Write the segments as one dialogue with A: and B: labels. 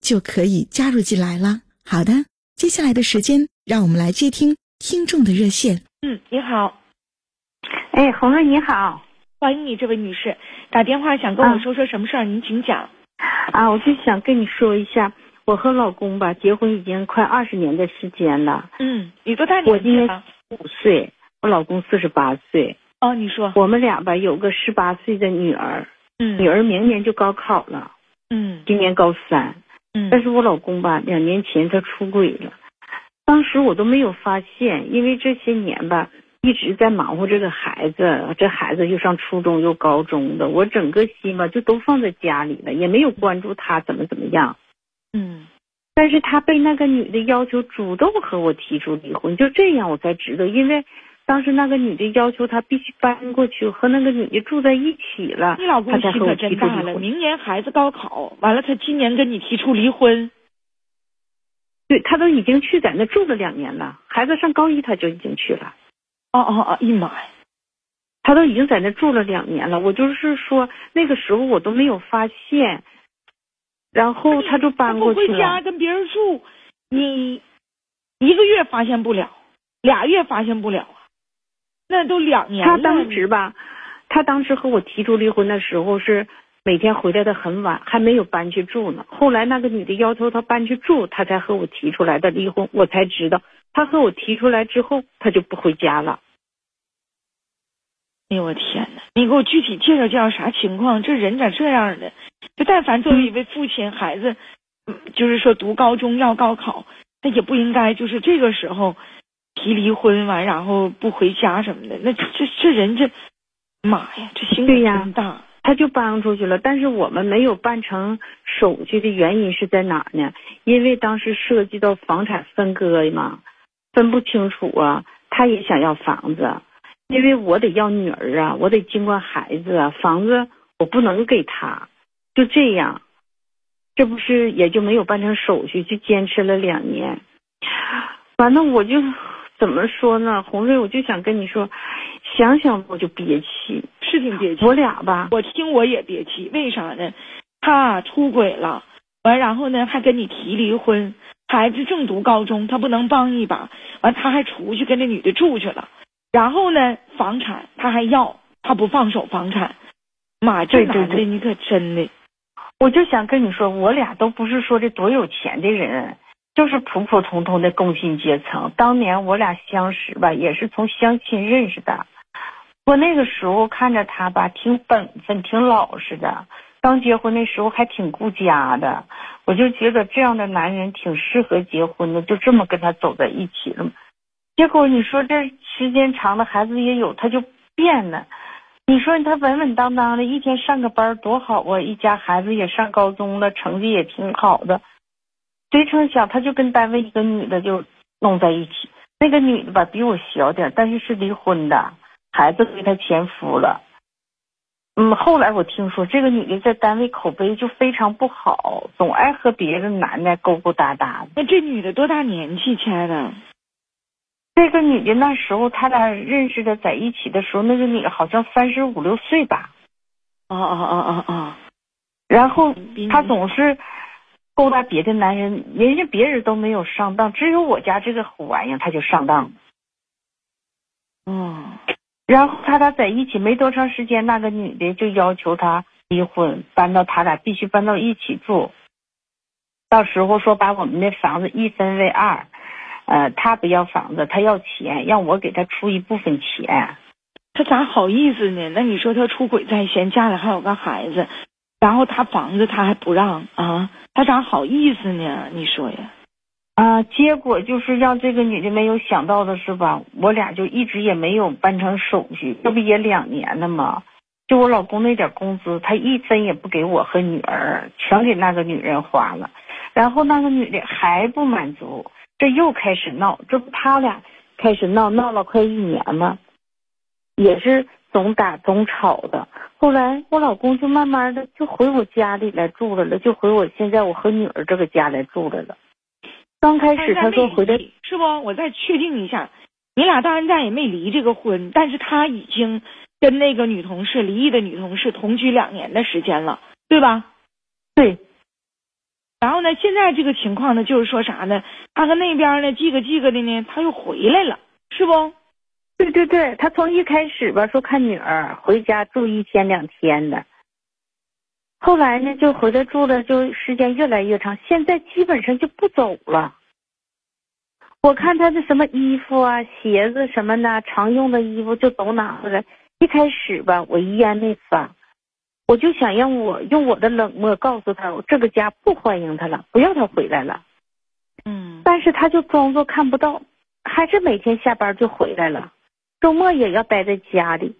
A: 就可以加入进来了。好的，接下来的时间，让我们来接听听众的热线。
B: 嗯，你好，
C: 哎，红瑞你好，
B: 欢迎你，这位女士打电话想跟我说说什么事儿？您请讲。
C: 啊，我就想跟你说一下，我和老公吧，结婚已经快二十年的时间了。
B: 嗯，你多大
C: 我
B: 年纪我
C: 今年
B: 了？
C: 五岁，我老公四十八岁，
B: 哦，你说。
C: 我们俩吧有个十八岁的女儿，
B: 嗯，
C: 女儿明年就高考了，
B: 嗯
C: 今年高三。
B: 嗯，
C: 但是我老公吧，两年前他出轨了，当时我都没有发现，因为这些年吧一直在忙活这个孩子，这孩子又上初中又高中的，我整个心吧就都放在家里了，也没有关注他怎么怎么样。
B: 嗯。
C: 但是他被那个女的要求主动和我提出离婚，就这样我才知道，因为当时那个女的要求他必须搬过去和那个女的住在一起了，
B: 你老公心可真大了，明年孩子高考完了，他今年跟你提出离婚。
C: 对他都已经去在那住了两年了，孩子上高一他就已经去了。
B: 哦哦哦，一妈呀！
C: 他都已经在那住了两年了，我就是说那个时候我都没有发现，然后他就搬过去
B: 了回家。跟别人住，你一个月发现不了，俩月发现不了啊，那都两年了。
C: 他当时吧，他当时和我提出离婚的时候是每天回来的很晚，还没有搬去住呢。后来那个女的要求他搬去住，他才和我提出来的离婚，我才知道他和我提出来之后，他就不回家了。
B: 哎呦我天哪！你给我具体介绍介绍啥情况？这人咋这样的？就但凡作为一位父亲，孩子，嗯就是说读高中要高考，他也不应该就是这个时候提离婚完，然后不回家什么的。那这这人这，妈呀，这心
C: 对呀
B: 真大。
C: 他就搬出去了，但是我们没有办成手续的原因是在哪呢？因为当时涉及到房产分割嘛，分不清楚啊。他也想要房子，因为我得要女儿啊，我得经过孩子啊，房子我不能给他，就这样，这不是也就没有办成手续，就坚持了两年。完了，我就怎么说呢，红瑞，我就想跟你说，想想我就憋气。
B: 是挺憋气。
C: 我俩吧，
B: 我听我也憋气，为啥呢？他出轨了，完然后呢还跟你提离婚，孩子正读高中，他不能帮一把，完他还出去跟那女的住去了，然后呢房产他还要，他不放手房产，妈，这
C: 对对对
B: 男的你可真的，
C: 我就想跟你说，我俩都不是说这多有钱的人，就是普普通通的工薪阶层。当年我俩相识吧，也是从相亲认识的。我那个时候看着他吧，挺本分，挺老实的。刚结婚那时候还挺顾家的，我就觉得这样的男人挺适合结婚的，就这么跟他走在一起了。结果你说这时间长了，孩子也有，他就变了。你说他稳稳当当的，一天上个班多好啊！一家孩子也上高中了，成绩也挺好的。谁成想他就跟单位一个女的就弄在一起，那个女的吧比我小点，但是是离婚的，孩子归他前夫了。嗯，后来我听说这个女的在单位口碑就非常不好，总爱和别的男的勾勾搭搭的。
B: 那这女的多大年纪，亲爱的？
C: 这个女的那时候他俩认识的，在一起的时候，那个女的好像三十五六岁吧。
B: 啊啊啊啊啊！
C: 然后他总是勾搭别的男人，人家别人都没有上当，只有我家这个虎玩意他就上当。
B: 嗯，
C: 然后他俩在一起没多长时间，那个女的就要求他离婚，搬到他俩必须搬到一起住。到时候说把我们的房子一分为二，呃，他不要房子，他要钱，让我给他出一部分钱。
B: 他咋好意思呢？那你说他出轨在先，家里还有个孩子，然后他房子他还不让啊？他咋好意思呢？你说呀？
C: 啊，结果就是让这个女的没有想到的是吧？我俩就一直也没有办成手续，这不也两年了吗？就我老公那点工资，他一分也不给我和女儿，全给那个女人花了。然后那个女的还不满足，这又开始闹，这不他俩开始闹，闹了快一年吗？也是总打总吵的。后来我老公就慢慢的就回我家里来住来了，就回我现在我和女儿这个家来住来了。刚开始他说回来
B: 是不？我再确定一下，你俩到现在也没离这个婚，但是他已经跟那个女同事离异的女同事同居两年的时间了，对吧？
C: 对。
B: 然后呢，现在这个情况呢，就是说啥呢？他跟那边呢，记个记个的呢，他又回来了，是不？
C: 对对对，他从一开始吧说看女儿，回家住一天两天的。后来呢，就回来住了，就时间越来越长。现在基本上就不走了。我看他的什么衣服啊、鞋子什么的，常用的衣服就都拿回来。一开始吧，我一言没发，我就想让我用我的冷漠告诉他，我这个家不欢迎他了，不要他回来了。
B: 嗯。
C: 但是他就装作看不到，还是每天下班就回来了，周末也要待在家里。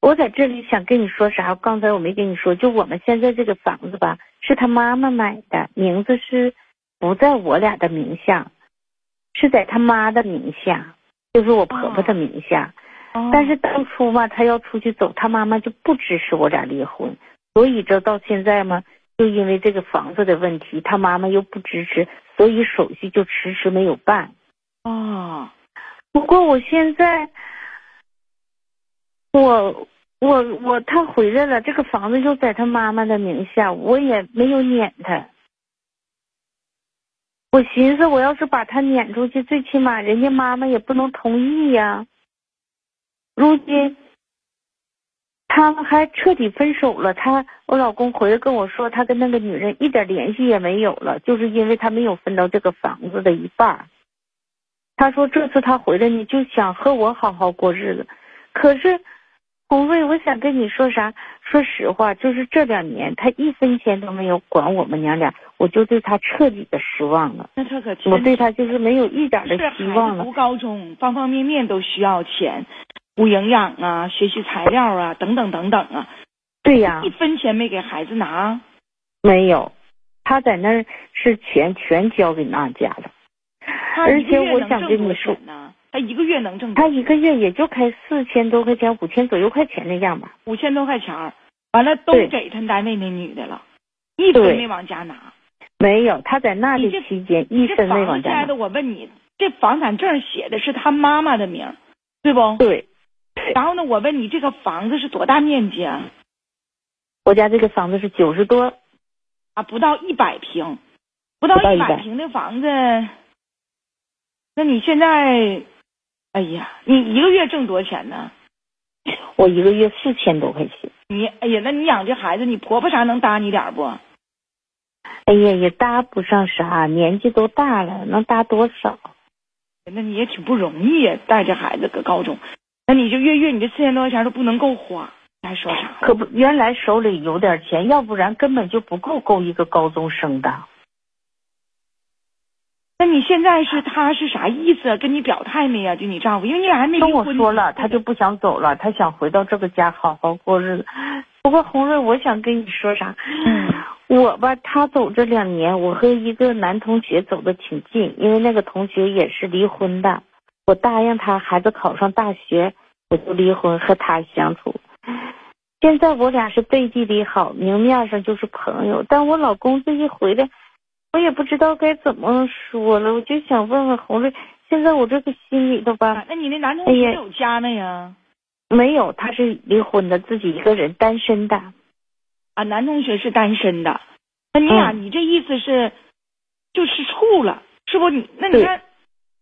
C: 我在这里想跟你说啥？刚才我没跟你说，就我们现在这个房子吧，是他妈妈买的，名字是不在我俩的名下，是在他妈的名下，就是我婆婆的名下。但是当初嘛，他要出去走，他妈妈就不支持我俩离婚，所以这到现在嘛，就因为这个房子的问题，他妈妈又不支持，所以手续就迟迟没有办。
B: 哦，
C: 不过我现在。我我我他回来了，这个房子就在他妈妈的名下，我也没有撵他。我寻思，我要是把他撵出去，最起码人家妈妈也不能同意呀。如今他们还彻底分手了，他我老公回来跟我说，他跟那个女人一点联系也没有了，就是因为他没有分到这个房子的一半。他说这次他回来你，就想和我好好过日子，可是。红瑞，我想跟你说啥？说实话，就是这两年他一分钱都没有管我们娘俩，我就对他彻底的失望了。
B: 那他可
C: 我对他就是没有一点的希望了。
B: 读高中，方方面面都需要钱，补营养啊，学习材料啊，等等等等啊。
C: 对呀。
B: 一分钱没给孩子拿。
C: 没有，他在那儿是钱全交给那家的。而且我想跟你说呢。
B: 他一个月能挣？
C: 他一个月也就开四千多块钱，五千左右块钱那样吧。
B: 五千多块钱，完了都给他单位那女的了，一分没往家拿。
C: 没有，他在那里期间一分没往家拿。
B: 亲爱的，我问你，这房产证写的是他妈妈的名，对不？
C: 对。
B: 然后呢，我问你，这个房子是多大面积啊？
C: 我家这个房子是九十多，
B: 啊，不到一百平，不到一百平的房子，那你现在？哎呀，你一个月挣多少钱呢？
C: 我一个月四千多块钱。
B: 你哎呀，那你养这孩子，你婆婆啥能搭你点不？
C: 哎呀，也搭不上啥，年纪都大了，能搭多少？
B: 那你也挺不容易呀，带着孩子搁高中，那你就月月你这四千多块钱都不能够花，还说啥？
C: 可不，原来手里有点钱，要不然根本就不够够一个高中生的。
B: 那你现在是他是啥意思？跟你表态没呀？就你丈夫，因为你俩还没
C: 跟我说了，他就不想走了，他想回到这个家好好过日子。不过红瑞，我想跟你说啥？
B: 嗯，
C: 我吧，他走这两年，我和一个男同学走的挺近，因为那个同学也是离婚的。我答应他，孩子考上大学，我就离婚和他相处。现在我俩是背地里好，明面上就是朋友。但我老公这一回来。我也不知道该怎么说了，我就想问问红瑞，现在我这个心里头吧，
B: 那你那男同学有家没呀？
C: 没有，他是离婚的，自己一个人单身的。
B: 啊，男同学是单身的，那你俩，你这意思是，就是处了，是不？你那你看，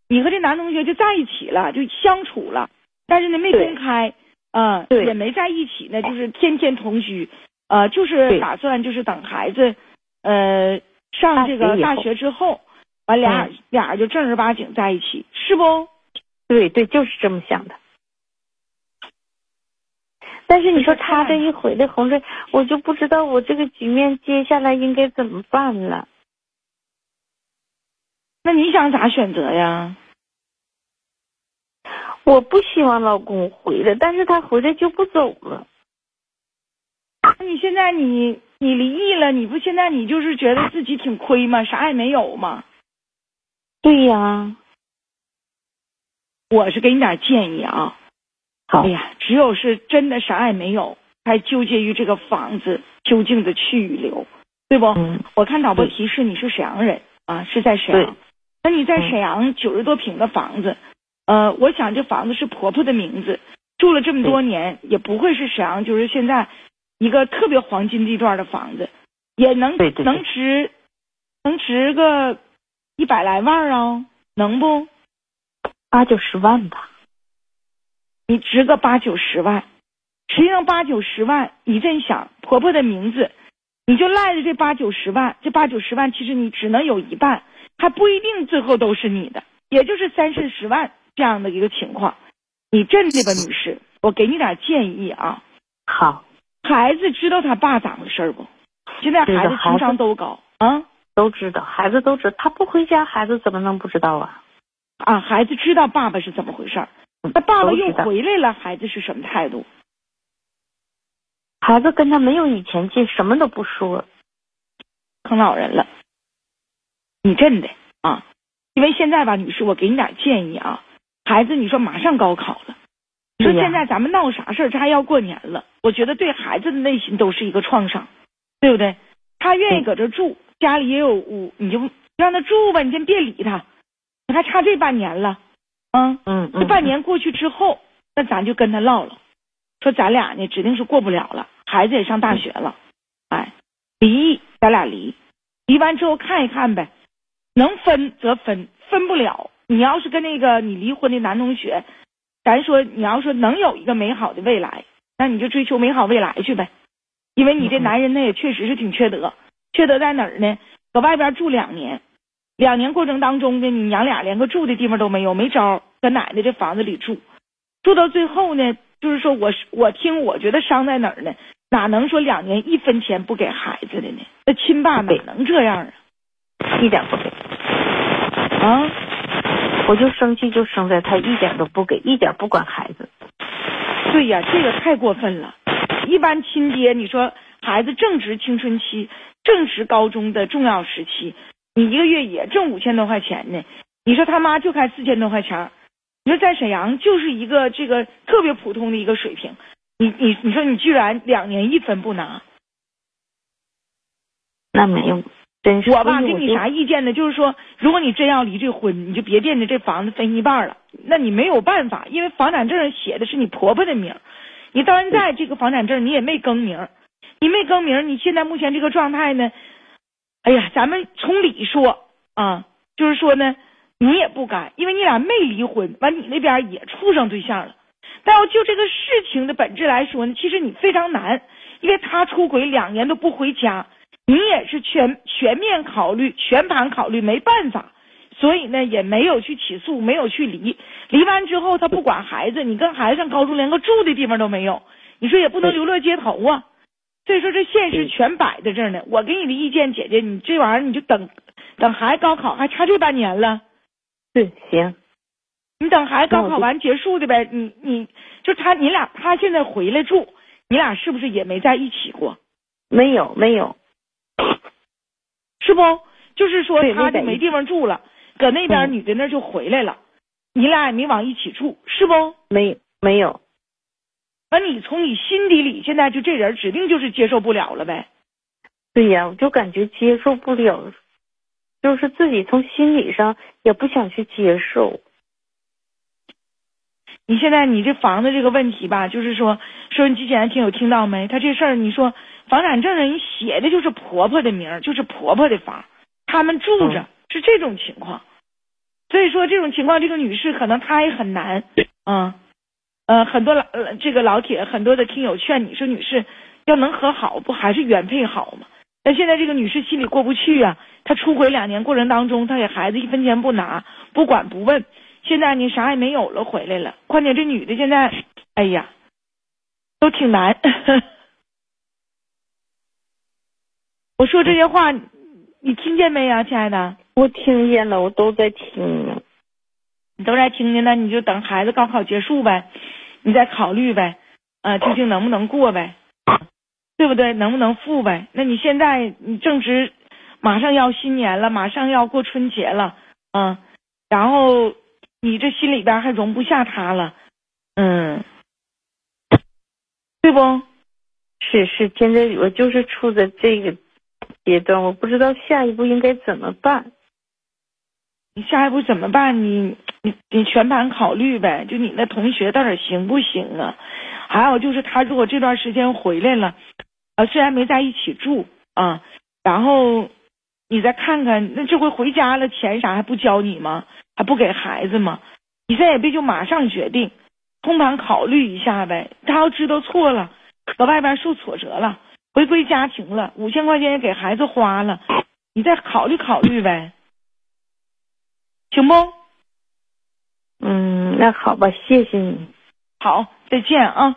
B: 你和这男同学就在一起了，就相处了，但是呢没公开，嗯，也没在一起呢，就是天天同居，呃，就是打算就是等孩子，呃。上这个大
C: 大学
B: 之后，完俩、
C: 嗯
B: 俩就正儿八经在一起，是不？
C: 对对，就是这么想的。但是你说他这一回来，红瑞，我就不知道我这个局面接下来应该怎么办了。
B: 那你想咋选择呀？
C: 我不希望老公回来，但是他回来就不走了。
B: 那你现在你你离异了，你不现在你就是觉得自己挺亏吗？啥也没有吗？
C: 对呀，
B: 我是给你点建议啊。
C: 好
B: 哎，呀，只有是真的啥也没有，才纠结于这个房子究竟的去与留，对不？
C: 嗯，
B: 我看导播提示你是沈阳人啊，是在沈
C: 对
B: 阳。那你在
C: 嗯
B: 沈阳九十多平的房子，呃，我想这房子是婆婆的名字，住了这么多年，也不会是沈阳就是现在一个特别黄金地段的房子，也能能值能值个一百来万啊，能不？
C: 八九十万吧。
B: 你值个八九十万，实际上八九十万，你这想婆婆的名字，你就赖着这八九十万，这八九十万其实你只能有一半，还不一定最后都是你的，也就是三四十万这样的一个情况。你镇定吧，女士，我给你点建议啊。
C: 好，
B: 孩子知道他爸咋回事不？现在孩子情商都高啊
C: 都知道，孩子都知道，他不回家，孩子怎么能不知道啊？
B: 啊！孩子知道爸爸是怎么回事儿，
C: 嗯
B: 那爸爸又回来了，孩子是什么态度？
C: 孩子跟他没有以前近，什么都不说。
B: 坑老人了。你真的啊，因为现在吧，女士，我给你点建议啊。孩子，你说马上高考了，你说现在咱们闹啥事儿？这还要过年了，我觉得对孩子的内心都是一个创伤，对不对？他愿意搁这住，家里也有屋，你就让他住吧，你先别理他。你还差这半年了，啊，
C: 嗯嗯，
B: 这半年过去之后，那咱就跟他唠唠，说咱俩呢指定是过不了了，孩子也上大学了，哎，离异咱俩离，离完之后看一看呗，能分则分，分不了，你要是跟那个你离婚的男同学，咱说你要说能有一个美好的未来，那你就追求美好未来去呗，因为你这男人呢也确实是挺缺德，缺德在哪儿呢？搁外边住两年，两年过程当中呢，你娘俩连个住的地方都没有，没招儿，搁奶奶这房子里住，住到最后呢，就是说我我听我觉得伤在哪儿呢？哪能说两年一分钱不给孩子的呢？那亲爸哪能这样啊？
C: 一点不给，
B: 啊，
C: 我就生气，就生在他一点都不给，一点不管孩子。
B: 对呀，这个太过分了。一般亲爹，你说孩子正值青春期，正值高中的重要时期，你一个月也挣五千多块钱呢，你说他妈就开四千多块钱儿，你说在沈阳就是一个这个特别普通的一个水平，你你你说你居然两年一分不拿，
C: 那没有，真是
B: 我吧给你啥意见呢？就是说，如果你真要离这婚，你就别惦着这房子分一半了，那你没有办法，因为房产证上写的是你婆婆的名，你到现在这个房产证你也没更名，你没更名，你现在目前这个状态呢，哎呀，咱们从理说啊，就是说呢，你也不该，因为你俩没离婚，完你那边也处上对象了，但要就这个事情的本质来说呢，其实你非常难，因为他出轨两年都不回家。你也是全全面考虑、全盘考虑，没办法，所以呢也没有去起诉，没有去离。离完之后，他不管孩子，你跟孩子上高中连个住的地方都没有，你说也不能流落街头啊。所以说这现实全摆在这儿呢。我给你的意见，姐姐，你这玩意儿你就等，等孩子高考还差这半年了，
C: 对行，
B: 你等孩子高考完结束的呗。你你就他你俩他现在回来住，你俩是不是也没在一起过？
C: 没有没有，
B: 是不？就是说他就没地方住了，搁那边
C: 嗯
B: 女的那就回来了，你俩也没往一起住，是不？
C: 没有没有，
B: 那，你从你心底里现在就这人指定就是接受不了了呗。
C: 对呀，我就感觉接受不了，就是自己从心理上也不想去接受。
B: 你现在你这房子这个问题吧，就是说收音机前听有听到没？他这事儿你说房产证上人写的就是婆婆的名，就是婆婆的房，他们住着、
C: 嗯
B: 是这种情况。所以说这种情况，这个女士可能她也很难，嗯，呃，很多老呃这个老铁很多的听友劝你说，女士要能和好，不还是原配好吗？但现在这个女士心里过不去啊，她出轨两年过程当中，她给孩子一分钱不拿，不管不问。现在你，啥也没有了，回来了。况且这女的现在，哎呀，都挺难。我说这些话，你听见没呀，亲爱的？
C: 我听见了，我都在听呢。
B: 你都在听着呢，你就等孩子高考结束呗，你再考虑呗，呃，究竟能不能过呗，对不对？能不能付呗？那你现在你正值马上要新年了，马上要过春节了，嗯，然后你这心里边还容不下他了，嗯，对不？
C: 是是，现在我就是处在这个阶段，我不知道下一步应该怎么办。
B: 你下一步怎么办？你你你全盘考虑呗。就你那同学到底行不行啊？还有就是他如果这段时间回来了，啊，虽然没在一起住啊，然后你再看看，那这回回家了，钱啥还不交你吗？还不给孩子吗？你再也别就马上决定，通盘考虑一下呗。他要知道错了，搁外边受挫折了，回归家庭了，五千块钱也给孩子花了，你再考虑考虑呗。行不？
C: 嗯，那好吧，谢谢你。
B: 好，再见啊。